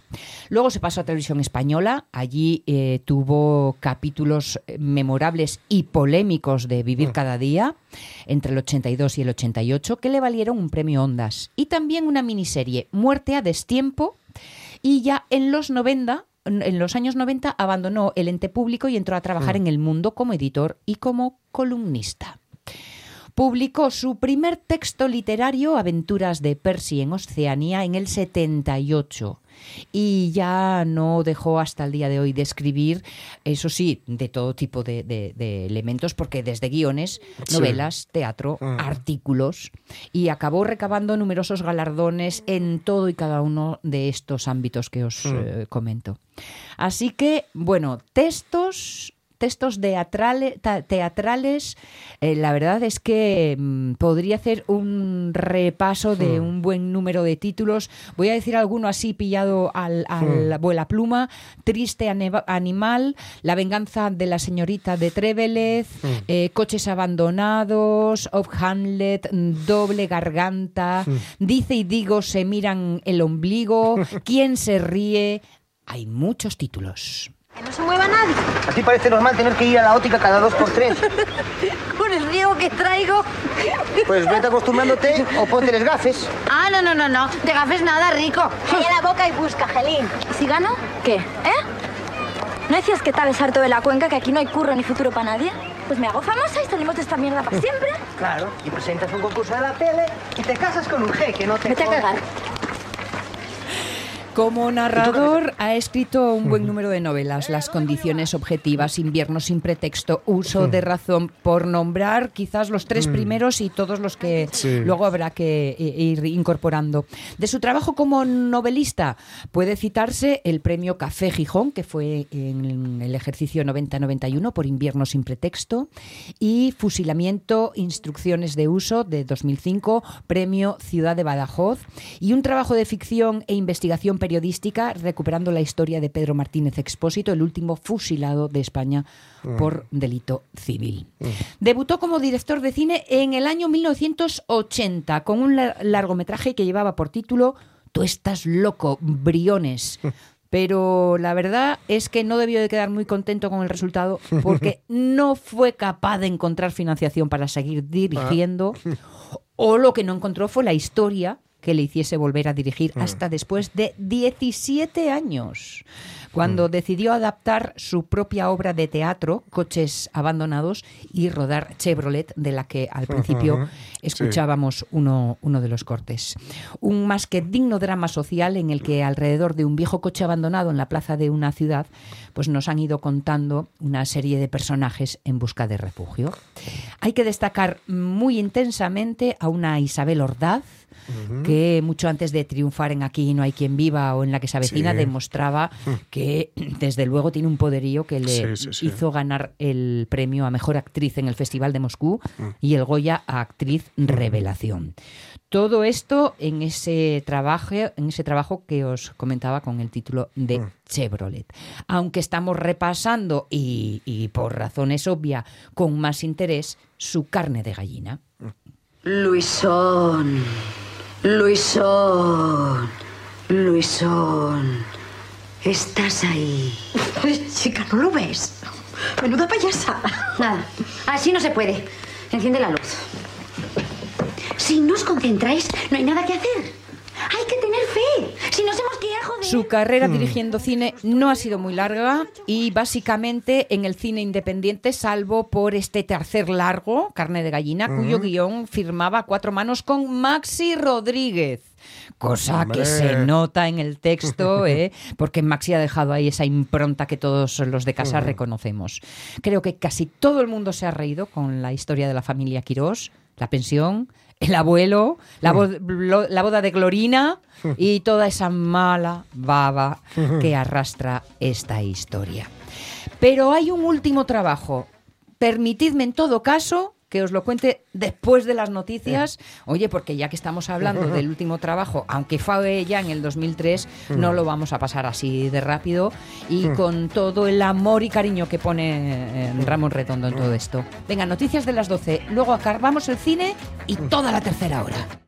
Luego se pasó a Televisión Española. Allí eh, tuvo capítulos eh, memorables y polémicos de Vivir cada día, entre el 82 y el 88, que le valieron un premio Ondas. Y también una miniserie, Muerte a Destiempo. Y ya en los 90, en los años 90, abandonó el ente público y entró a trabajar en El Mundo como editor y como columnista. Publicó su primer texto literario, Aventuras de Percy en Oceanía, en el 78. Y ya no dejó hasta el día de hoy de escribir, eso sí, de todo tipo de, de- de elementos, porque desde guiones, Sí. novelas, teatro, artículos, y acabó recabando numerosos galardones en todo y cada uno de estos ámbitos que os eh, comento. Así que, bueno, textos textos teatrale- ta- teatrales, eh, la verdad es que mm, podría hacer un repaso de un buen número de títulos. Voy a decir alguno así pillado al, al vuela pluma. Triste Animal, La venganza de la señorita de Trevelez, eh, Coches abandonados, Of Hamlet, Doble Garganta, Dice y digo se miran el ombligo, ¿Quién se ríe? Hay muchos títulos. Que no se mueva nadie. ¿A ti parece normal tener que ir a la óptica cada dos por tres? Con el riego que traigo. Pues vete acostumbrándote o ponte las gafes. Ah, no, no, no, no. De gafes nada, rico. Calla la boca y busca, Gelín. ¿Y si gano? ¿Qué? ¿Eh? ¿No decías que estabas harto de la cuenca, que aquí no hay curro ni futuro para nadie? Pues me hago famosa y salimos de esta mierda para siempre. Claro, y presentas un concurso de la tele y te casas con un jeque, no te Vete a jodas. cagar. Como narrador ha escrito un buen número de novelas, Las condiciones objetivas, Invierno sin pretexto, Uso de razón, por nombrar quizás los tres Mm. primeros y todos los que Sí. luego habrá que i- ir incorporando. De su trabajo como novelista puede citarse el premio Café Gijón, que fue en el ejercicio 90-91 por Invierno sin pretexto, y Fusilamiento, Instrucciones de Uso de 2005, premio Ciudad de Badajoz, y un trabajo de ficción e investigación periodística recuperando la historia de Pedro Martínez Expósito, el último fusilado de España Mm. por delito civil. Debutó como director de cine en el año 1980 con un lar- largometraje que llevaba por título Tú estás loco, Briones. Pero la verdad es que no debió de quedar muy contento con el resultado porque no fue capaz de encontrar financiación para seguir dirigiendo o lo que no encontró fue la historia que le hiciese volver a dirigir hasta después de 17 años, cuando decidió adaptar su propia obra de teatro, Coches Abandonados, y rodar Chevrolet, de la que al principio escuchábamos uno, uno de los cortes. Un más que digno drama social en el que alrededor de un viejo coche abandonado en la plaza de una ciudad, pues nos han ido contando una serie de personajes en busca de refugio. Hay que destacar muy intensamente a una Isabel Ordaz, que mucho antes de triunfar en Aquí no hay quien viva o en la que se avecina Sí. demostraba que desde luego tiene un poderío que le Sí, sí, sí. hizo ganar el premio a mejor actriz en el Festival de Moscú Mm. y el Goya a actriz revelación. Todo esto en ese trabajo, en ese trabajo que os comentaba con el título de Mm. Chevrolet. Aunque estamos repasando y, y por razones obvias con más interés su carne de gallina. Luisón, Luisón, Luisón, estás ahí. Chica, ¿no lo ves? Menuda payasada. Nada, así no se puede. Enciende la luz. Si no os concentráis, no hay nada que hacer. Hay que tener fe. Si nos hemos quedado, joder. Su carrera Hmm. dirigiendo cine no ha sido muy larga y básicamente en el cine independiente, salvo por este tercer largo, Carne de Gallina, cuyo guion firmaba a cuatro manos con Maxi Rodríguez. Cosa Hombre. que se nota en el texto, ¿eh? porque Maxi ha dejado ahí esa impronta que todos los de casa reconocemos. Creo que casi todo el mundo se ha reído con la historia de la familia Quirós, la pensión, el abuelo, la, bo- lo- la boda de Glorina y toda esa mala baba que arrastra esta historia. Pero hay un último trabajo. Permitidme en todo caso que os lo cuente después de las noticias. Oye, porque ya que estamos hablando del último trabajo, aunque fue ya en el 2003, no lo vamos a pasar así de rápido y con todo el amor y cariño que pone eh, Ramón Redondo en todo esto. Venga, noticias de las 12. Luego acabamos el cine y toda la tercera hora.